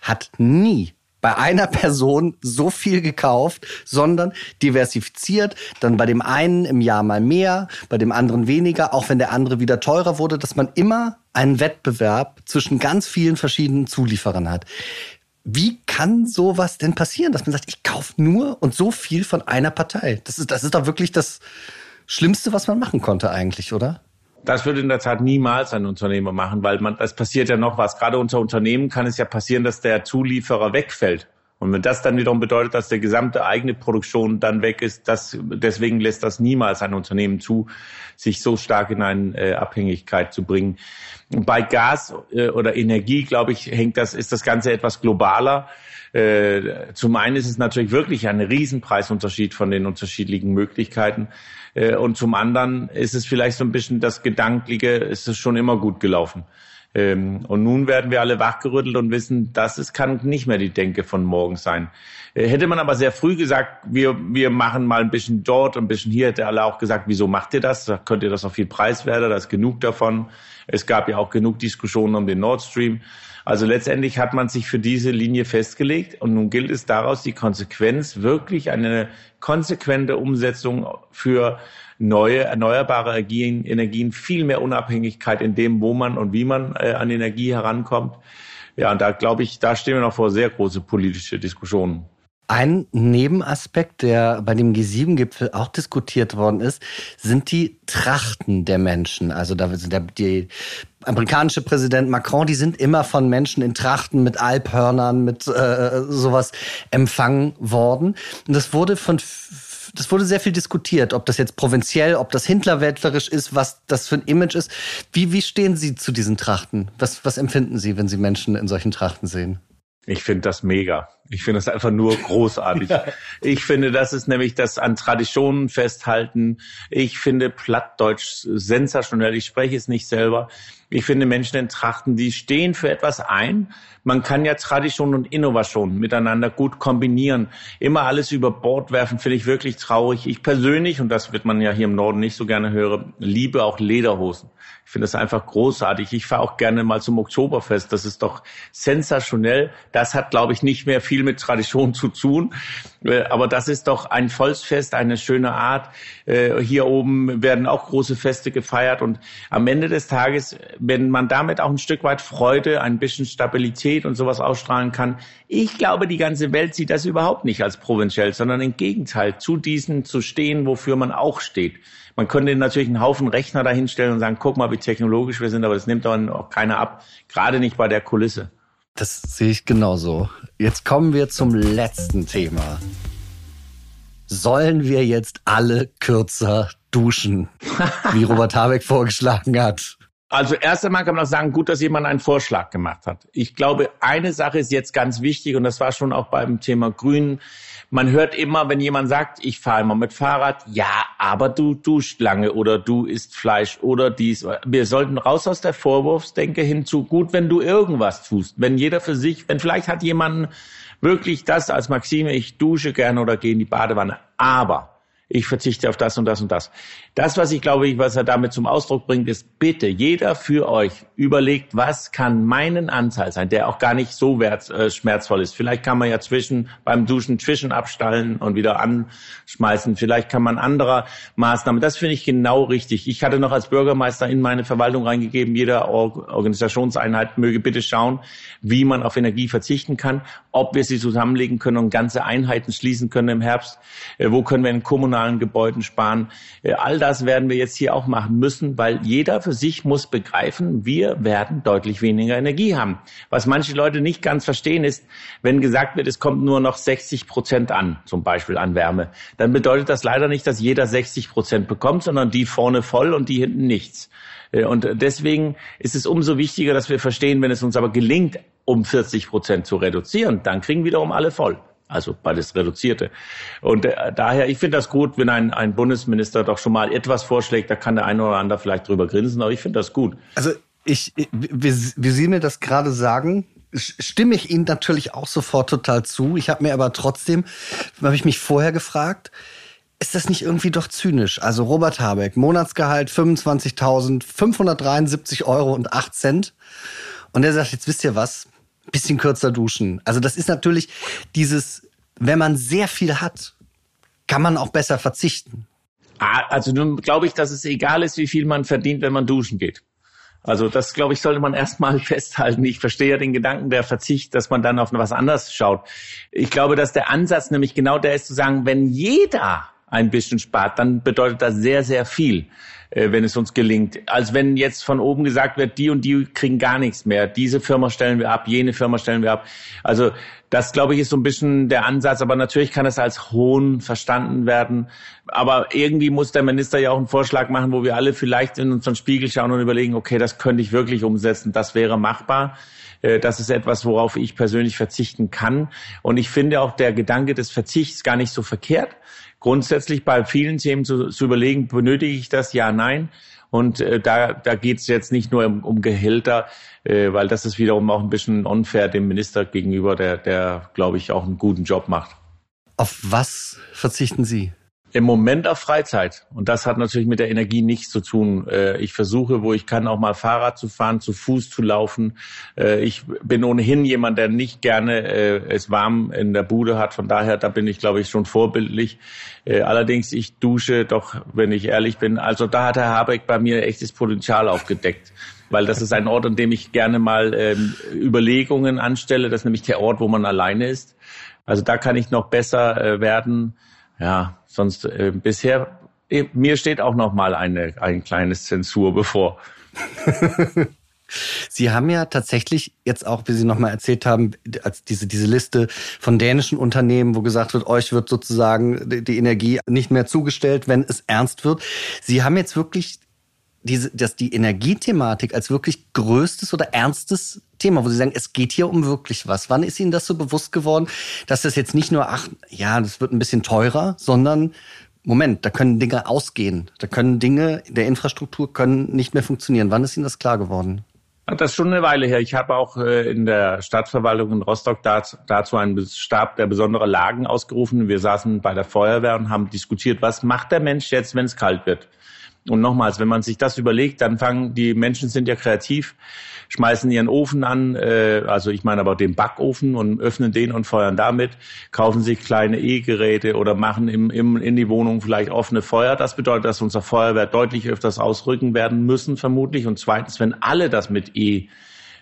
[SPEAKER 1] hat nie bei einer Person so viel gekauft, sondern diversifiziert, dann bei dem einen im Jahr mal mehr, bei dem anderen weniger, auch wenn der andere wieder teurer wurde, dass man immer einen Wettbewerb zwischen ganz vielen verschiedenen Zulieferern hat. Wie kann sowas denn passieren, dass man sagt, ich kaufe nur und so viel von einer Partei? Das ist, das ist doch wirklich das Schlimmste, was man machen konnte eigentlich, oder?
[SPEAKER 2] Das würde in der Tat niemals ein Unternehmer machen, weil man, es passiert ja noch was. Gerade unter Unternehmen kann es ja passieren, dass der Zulieferer wegfällt. Und wenn das dann wiederum bedeutet, dass der gesamte eigene Produktion dann weg ist, das, deswegen lässt das niemals ein Unternehmen zu, sich so stark in eine äh, Abhängigkeit zu bringen. Bei Gas äh, oder Energie, glaube ich, hängt das, ist das Ganze etwas globaler. Äh, zum einen ist es natürlich wirklich ein Riesenpreisunterschied von den unterschiedlichen Möglichkeiten. Äh, und zum anderen ist es vielleicht so ein bisschen das Gedankliche, ist es schon immer gut gelaufen. Ähm, und nun werden wir alle wachgerüttelt und wissen, das ist, kann nicht mehr die Denke von morgen sein. Äh, hätte man aber sehr früh gesagt, wir, wir machen mal ein bisschen dort, ein bisschen hier, hätte alle auch gesagt, wieso macht ihr das? Da könnt ihr das auf viel preiswerter, da ist genug davon. Es gab ja auch genug Diskussionen um den Nord Stream. Also letztendlich hat man sich für diese Linie festgelegt und nun gilt es daraus, die Konsequenz wirklich eine konsequente Umsetzung für neue erneuerbare Energien, viel mehr Unabhängigkeit in dem, wo man und wie man äh, an Energie herankommt. Ja, und da glaube ich, da stehen wir noch vor sehr große politische Diskussionen.
[SPEAKER 1] Ein Nebenaspekt, der bei dem G7-Gipfel auch diskutiert worden ist, sind die Trachten der Menschen. Also da sind die amerikanische Präsident Macron, die sind immer von Menschen in Trachten mit Alphörnern, mit äh, sowas empfangen worden. Und das wurde von das wurde sehr viel diskutiert, ob das jetzt provinziell, ob das hindlerwäldlerisch ist, was das für ein Image ist. Wie, wie stehen Sie zu diesen Trachten? Was, was empfinden Sie, wenn Sie Menschen in solchen Trachten sehen?
[SPEAKER 2] Ich finde das mega. Ich finde das einfach nur großartig. ja. Ich finde, das ist nämlich das an Traditionen festhalten. Ich finde Plattdeutsch sensationell. Ich spreche es nicht selber. Ich finde Menschen in Trachten, die stehen für etwas ein. Man kann ja Tradition und Innovation miteinander gut kombinieren. Immer alles über Bord werfen, finde ich wirklich traurig. Ich persönlich, und das wird man ja hier im Norden nicht so gerne hören, liebe auch Lederhosen. Ich finde das einfach großartig. Ich fahre auch gerne mal zum Oktoberfest. Das ist doch sensationell. Das hat, glaube ich, nicht mehr viel mit Tradition zu tun. Äh, aber das ist doch ein Volksfest, eine schöne Art. Äh, hier oben werden auch große Feste gefeiert. Und am Ende des Tages, wenn man damit auch ein Stück weit Freude, ein bisschen Stabilität und sowas ausstrahlen kann, ich glaube, die ganze Welt sieht das überhaupt nicht als provinziell, sondern im Gegenteil, zu diesen zu stehen, wofür man auch steht. Man könnte natürlich einen Haufen Rechner dahinstellen und sagen, guck mal, wie technologisch wir sind, aber das nimmt dann auch keiner ab, gerade nicht bei der Kulisse.
[SPEAKER 1] Das sehe ich genauso. Jetzt kommen wir zum letzten Thema. Sollen wir jetzt alle kürzer duschen, wie Robert Habeck vorgeschlagen hat?
[SPEAKER 2] Also erst einmal kann man auch sagen, gut, dass jemand einen Vorschlag gemacht hat. Ich glaube, eine Sache ist jetzt ganz wichtig und das war schon auch beim Thema Grünen. Man hört immer, wenn jemand sagt, ich fahre immer mit Fahrrad, ja, aber du duscht lange oder du isst Fleisch oder dies. Wir sollten raus aus der Vorwurfsdenke hinzu, gut, wenn du irgendwas tust. Wenn jeder für sich, wenn vielleicht hat jemand wirklich das als Maxime, ich dusche gerne oder gehe in die Badewanne, aber ich verzichte auf das und das und das. Das, was ich glaube, was er damit zum Ausdruck bringt, ist bitte jeder für euch überlegt, was kann meinen Anteil sein, der auch gar nicht so wert, äh, schmerzvoll ist. Vielleicht kann man ja zwischen beim Duschen zwischen abstallen und wieder anschmeißen. Vielleicht kann man anderer Maßnahmen. Das finde ich genau richtig. Ich hatte noch als Bürgermeister in meine Verwaltung reingegeben, jeder Organisationseinheit möge bitte schauen, wie man auf Energie verzichten kann, ob wir sie zusammenlegen können und ganze Einheiten schließen können im Herbst. Äh, wo können wir in kommunalen kommunalen Gebäuden sparen. Äh, all das werden wir jetzt hier auch machen müssen, weil jeder für sich muss begreifen, wir werden deutlich weniger Energie haben. Was manche Leute nicht ganz verstehen ist, wenn gesagt wird, es kommt nur noch 60 Prozent an, zum Beispiel an Wärme, dann bedeutet das leider nicht, dass jeder 60 Prozent bekommt, sondern die vorne voll und die hinten nichts. Äh, und deswegen ist es umso wichtiger, dass wir verstehen, wenn es uns aber gelingt, um 40 Prozent zu reduzieren, dann kriegen wiederum alle voll also beides Reduzierte. Und äh, daher, ich finde das gut, wenn ein, ein Bundesminister doch schon mal etwas vorschlägt, da kann der eine oder andere vielleicht drüber grinsen, aber ich finde das gut.
[SPEAKER 1] Also ich, wie, Sie mir das gerade sagen, stimme ich Ihnen natürlich auch sofort total zu. Ich habe mir aber trotzdem, habe ich mich vorher gefragt, ist das nicht irgendwie doch zynisch? Also Robert Habeck, Monatsgehalt 25.573 Euro und 8 Cent. Und er sagt, jetzt wisst ihr was, bisschen kürzer duschen. Also das ist natürlich dieses, wenn man sehr viel hat, kann man auch besser verzichten.
[SPEAKER 2] Ah, also nun glaube ich, dass es egal ist, wie viel man verdient, wenn man duschen geht. Also das, glaube ich, sollte man erstmal festhalten. Ich verstehe ja den Gedanken der Verzicht, dass man dann auf was anderes schaut. Ich glaube, dass der Ansatz nämlich genau der ist zu sagen, wenn jeder ein bisschen spart, dann bedeutet das sehr, sehr viel äh, wenn es uns gelingt. Als wenn jetzt von oben gesagt wird, die und die kriegen gar nichts mehr. Diese Firma stellen wir ab, jene Firma stellen wir ab. Also das, glaube ich, ist so ein bisschen der Ansatz. Aber natürlich kann es als Hohn verstanden werden. Aber irgendwie muss der Minister ja auch einen Vorschlag machen, wo wir alle vielleicht in unseren Spiegel schauen und überlegen, okay, das könnte ich wirklich umsetzen. Das wäre machbar. Äh, das ist etwas, worauf ich persönlich verzichten kann. Und ich finde auch der Gedanke des Verzichts gar nicht so verkehrt grundsätzlich bei vielen Themen zu, zu überlegen, benötige ich das? Ja, nein. Und äh, da, da geht es jetzt nicht nur um, um Gehälter, äh, weil das ist wiederum auch ein bisschen unfair dem Minister gegenüber, der, der glaube ich, auch einen guten Job macht.
[SPEAKER 1] Auf was verzichten Sie?
[SPEAKER 2] Im Moment auf Freizeit. Und das hat natürlich mit der Energie nichts zu tun. Äh, ich versuche, wo ich kann, auch mal Fahrrad zu fahren, zu Fuß zu laufen. Äh, ich bin ohnehin jemand, der nicht gerne äh, es warm in der Bude hat. Von daher, da bin ich, glaube ich, schon vorbildlich. Allerdings, ich dusche doch, wenn ich ehrlich bin. Also da hat Herr Habeck bei mir echtes Potenzial aufgedeckt weil das ist ein Ort, an dem ich gerne mal ähm, Überlegungen anstelle. Das ist nämlich der Ort, wo man alleine ist. Also da kann ich noch besser äh, werden. Ja, sonst äh, bisher äh, mir steht auch noch mal eine ein kleines Zensur bevor.
[SPEAKER 1] Sie haben ja tatsächlich jetzt auch, wie Sie nochmal erzählt haben, als diese, diese Liste von dänischen Unternehmen, wo gesagt wird, euch wird sozusagen die Energie nicht mehr zugestellt, wenn es ernst wird. Sie haben jetzt wirklich diese, dass die Energiethematik als wirklich größtes oder ernstes Thema, wo Sie sagen, es geht hier um wirklich was. Wann ist Ihnen das so bewusst geworden, dass das jetzt nicht nur, ach, ja, das wird ein bisschen teurer, sondern Moment, da können Dinge ausgehen. Da können Dinge der Infrastruktur können nicht mehr funktionieren. Wann ist Ihnen das klar geworden?
[SPEAKER 2] Das ist schon eine Weile her. Ich habe auch äh, in der Stadtverwaltung in Rostock dazu einen Stab der besondere Lagen ausgerufen. Wir saßen bei der Feuerwehr und haben diskutiert, was macht der Mensch jetzt, wenn es kalt wird? Und nochmals, wenn man sich das überlegt, dann fangen die Menschen sind ja kreativ, schmeißen ihren Ofen an, äh, also ich meine aber den Backofen und öffnen den und feuern damit, kaufen sich kleine E-Geräte oder machen im, im, in die Wohnung vielleicht offene Feuer. Das bedeutet, dass unser Feuerwehr deutlich öfters ausrücken werden müssen, vermutlich. Und zweitens, wenn alle das mit E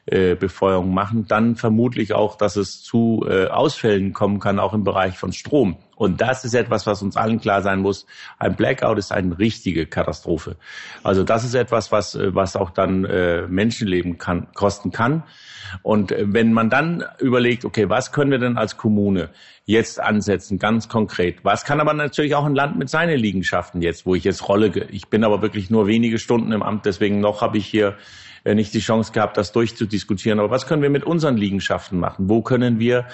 [SPEAKER 2] äh, Befeuerung machen, dann vermutlich auch, dass es zu äh, Ausfällen kommen kann, auch im Bereich von Strom. Und das ist etwas, was uns allen klar sein muss. Ein Blackout ist eine richtige Katastrophe. Also das ist etwas, was, äh, was auch dann äh, Menschenleben kann, kosten kann. Und äh, wenn man dann überlegt, okay, was können wir denn als Kommune jetzt ansetzen, ganz konkret? Was kann aber natürlich auch ein Land mit seinen Liegenschaften jetzt, wo ich jetzt rolle? Ich bin aber wirklich nur wenige Stunden im Amt, deswegen noch habe ich hier nicht die Chance gehabt, das durchzudiskutieren. Aber was können wir mit unseren Liegenschaften machen? Wo können wir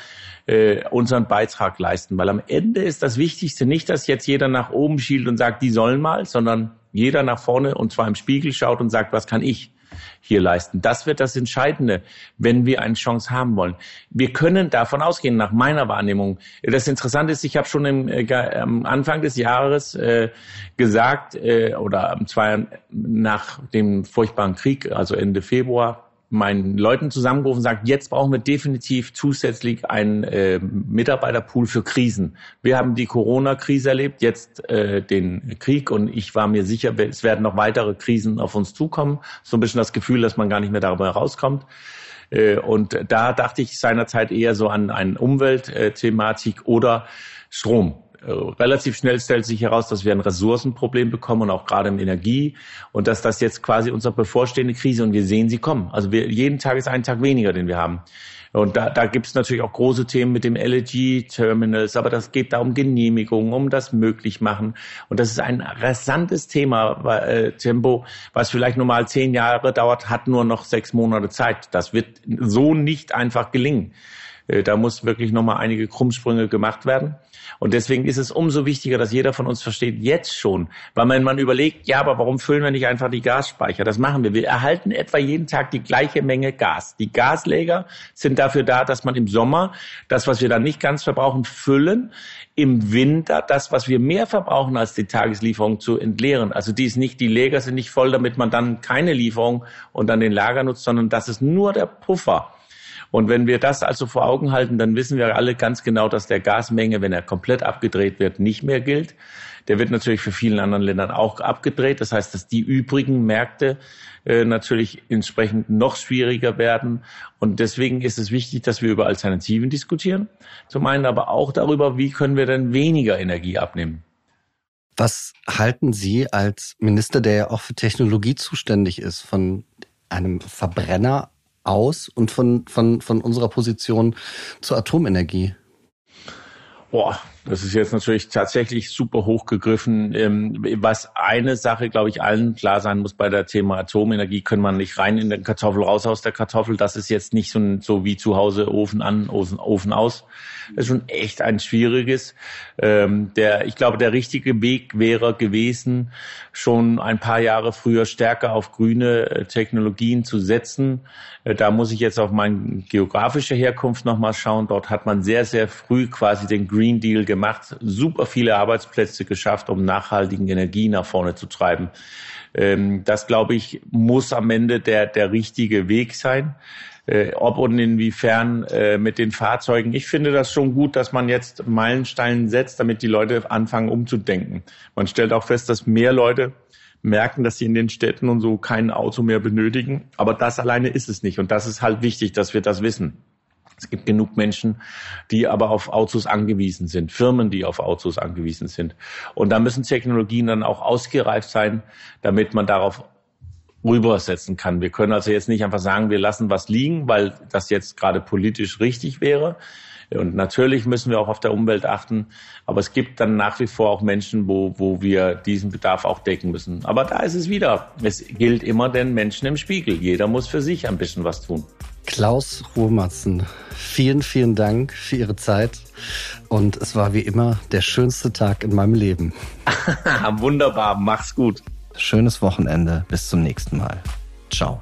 [SPEAKER 2] äh, unseren Beitrag leisten? Weil am Ende ist das Wichtigste nicht, dass jetzt jeder nach oben schielt und sagt, die sollen mal, sondern jeder nach vorne und zwar im Spiegel schaut und sagt, was kann ich? Hier leisten. Das wird das Entscheidende, wenn wir eine Chance haben wollen. Wir können davon ausgehen, nach meiner Wahrnehmung. Das Interessante ist, ich habe schon im, äh, am Anfang des Jahres äh, gesagt, äh, oder zwar nach dem furchtbaren Krieg, also Ende Februar, meinen Leuten zusammengerufen und sagt, jetzt brauchen wir definitiv zusätzlich einen äh, Mitarbeiterpool für Krisen. Wir haben die Corona-Krise erlebt, jetzt äh, den Krieg und ich war mir sicher, es werden noch weitere Krisen auf uns zukommen. So ein bisschen das Gefühl, dass man gar nicht mehr darüber herauskommt. Äh, und da dachte ich seinerzeit eher so an eine Umweltthematik oder Strom. Äh, relativ schnell stellt sich heraus, dass wir ein Ressourcenproblem bekommen und auch gerade im Energie und dass das jetzt quasi unsere bevorstehende Krise und wir sehen sie kommen. Also wir, jeden Tag ist ein Tag weniger, den wir haben. Und da, da gibt es natürlich auch große Themen mit dem LNG-Terminals, aber das geht da um Genehmigungen, um das möglich machen. Und das ist ein rasantes Thema, äh, Tempo, was vielleicht nur mal zehn Jahre dauert, hat nur noch sechs Monate Zeit. Das wird so nicht einfach gelingen. Äh, da muss wirklich noch mal einige Krummsprünge gemacht werden. Und deswegen ist es umso wichtiger, dass jeder von uns versteht, jetzt schon, weil man, man überlegt, ja, aber warum füllen wir nicht einfach die Gasspeicher? Das machen wir. Wir erhalten etwa jeden Tag die gleiche Menge Gas. Die Gasläger sind dafür da, dass man im Sommer das, was wir dann nicht ganz verbrauchen, füllen. Im Winter das, was wir mehr verbrauchen als die Tageslieferung, zu entleeren. Also die ist nicht, die Läger sind nicht voll, damit man dann keine Lieferung und dann den Lager nutzt, sondern das ist nur der Puffer. Und wenn wir das also vor Augen halten, dann wissen wir alle ganz genau, dass der Gasmenge, wenn er komplett abgedreht wird, nicht mehr gilt. Der wird natürlich für vielen anderen Ländern auch abgedreht. Das heißt, dass die übrigen Märkte äh, natürlich entsprechend noch schwieriger werden. Und deswegen ist es wichtig, dass wir über Alternativen diskutieren. Zum einen aber auch darüber, wie können wir denn weniger Energie abnehmen.
[SPEAKER 1] Was halten Sie als Minister, der ja auch für Technologie zuständig ist, von einem Verbrenner aus und von, von, von unserer Position zur Atomenergie?
[SPEAKER 2] Boah, das ist jetzt natürlich tatsächlich super hochgegriffen. Ähm, was eine Sache, glaube ich, allen klar sein muss bei der Thema Atomenergie, können man nicht rein in den Kartoffel, raus aus der Kartoffel. Das ist jetzt nicht so, so wie zu Hause Ofen an, Ofen, aus. Das ist schon echt ein schwieriges. Ähm, der, ich glaube, der richtige Weg wäre gewesen, schon ein paar Jahre früher stärker auf grüne äh, Technologien zu setzen. Äh, da muss ich jetzt auf meine geografische Herkunft nochmal schauen. Dort hat man sehr, sehr früh quasi den Green Deal gemacht, super viele Arbeitsplätze geschafft, um nachhaltigen Energie nach vorne zu treiben. Ähm, das, glaube ich, muss am Ende der, der richtige Weg sein. Äh, ob und inwiefern äh, mit den Fahrzeugen. Ich finde das schon gut, dass man jetzt Meilensteine setzt, damit die Leute anfangen umzudenken. Man stellt auch fest, dass mehr Leute merken, dass sie in den Städten und so kein Auto mehr benötigen. Aber das alleine ist es nicht. Und das ist halt wichtig, dass wir das wissen. Es gibt genug Menschen, die aber auf Autos angewiesen sind, Firmen, die auf Autos angewiesen sind. Und da müssen Technologien dann auch ausgereift sein, damit man darauf rübersetzen kann. Wir können also jetzt nicht einfach sagen, wir lassen was liegen, weil das jetzt gerade politisch richtig wäre. Und natürlich müssen wir auch auf der Umwelt achten. Aber es gibt dann nach wie vor auch Menschen, wo, wo wir diesen Bedarf auch decken müssen. Aber da ist es wieder. Es gilt immer den Menschen im Spiegel. Jeder muss für sich ein bisschen was tun.
[SPEAKER 1] Klaus Ruhrmatzen, vielen, vielen Dank für Ihre Zeit. Und es war wie immer der schönste Tag in meinem Leben.
[SPEAKER 2] Wunderbar, mach's gut.
[SPEAKER 1] Schönes Wochenende. Bis zum nächsten Mal. Ciao.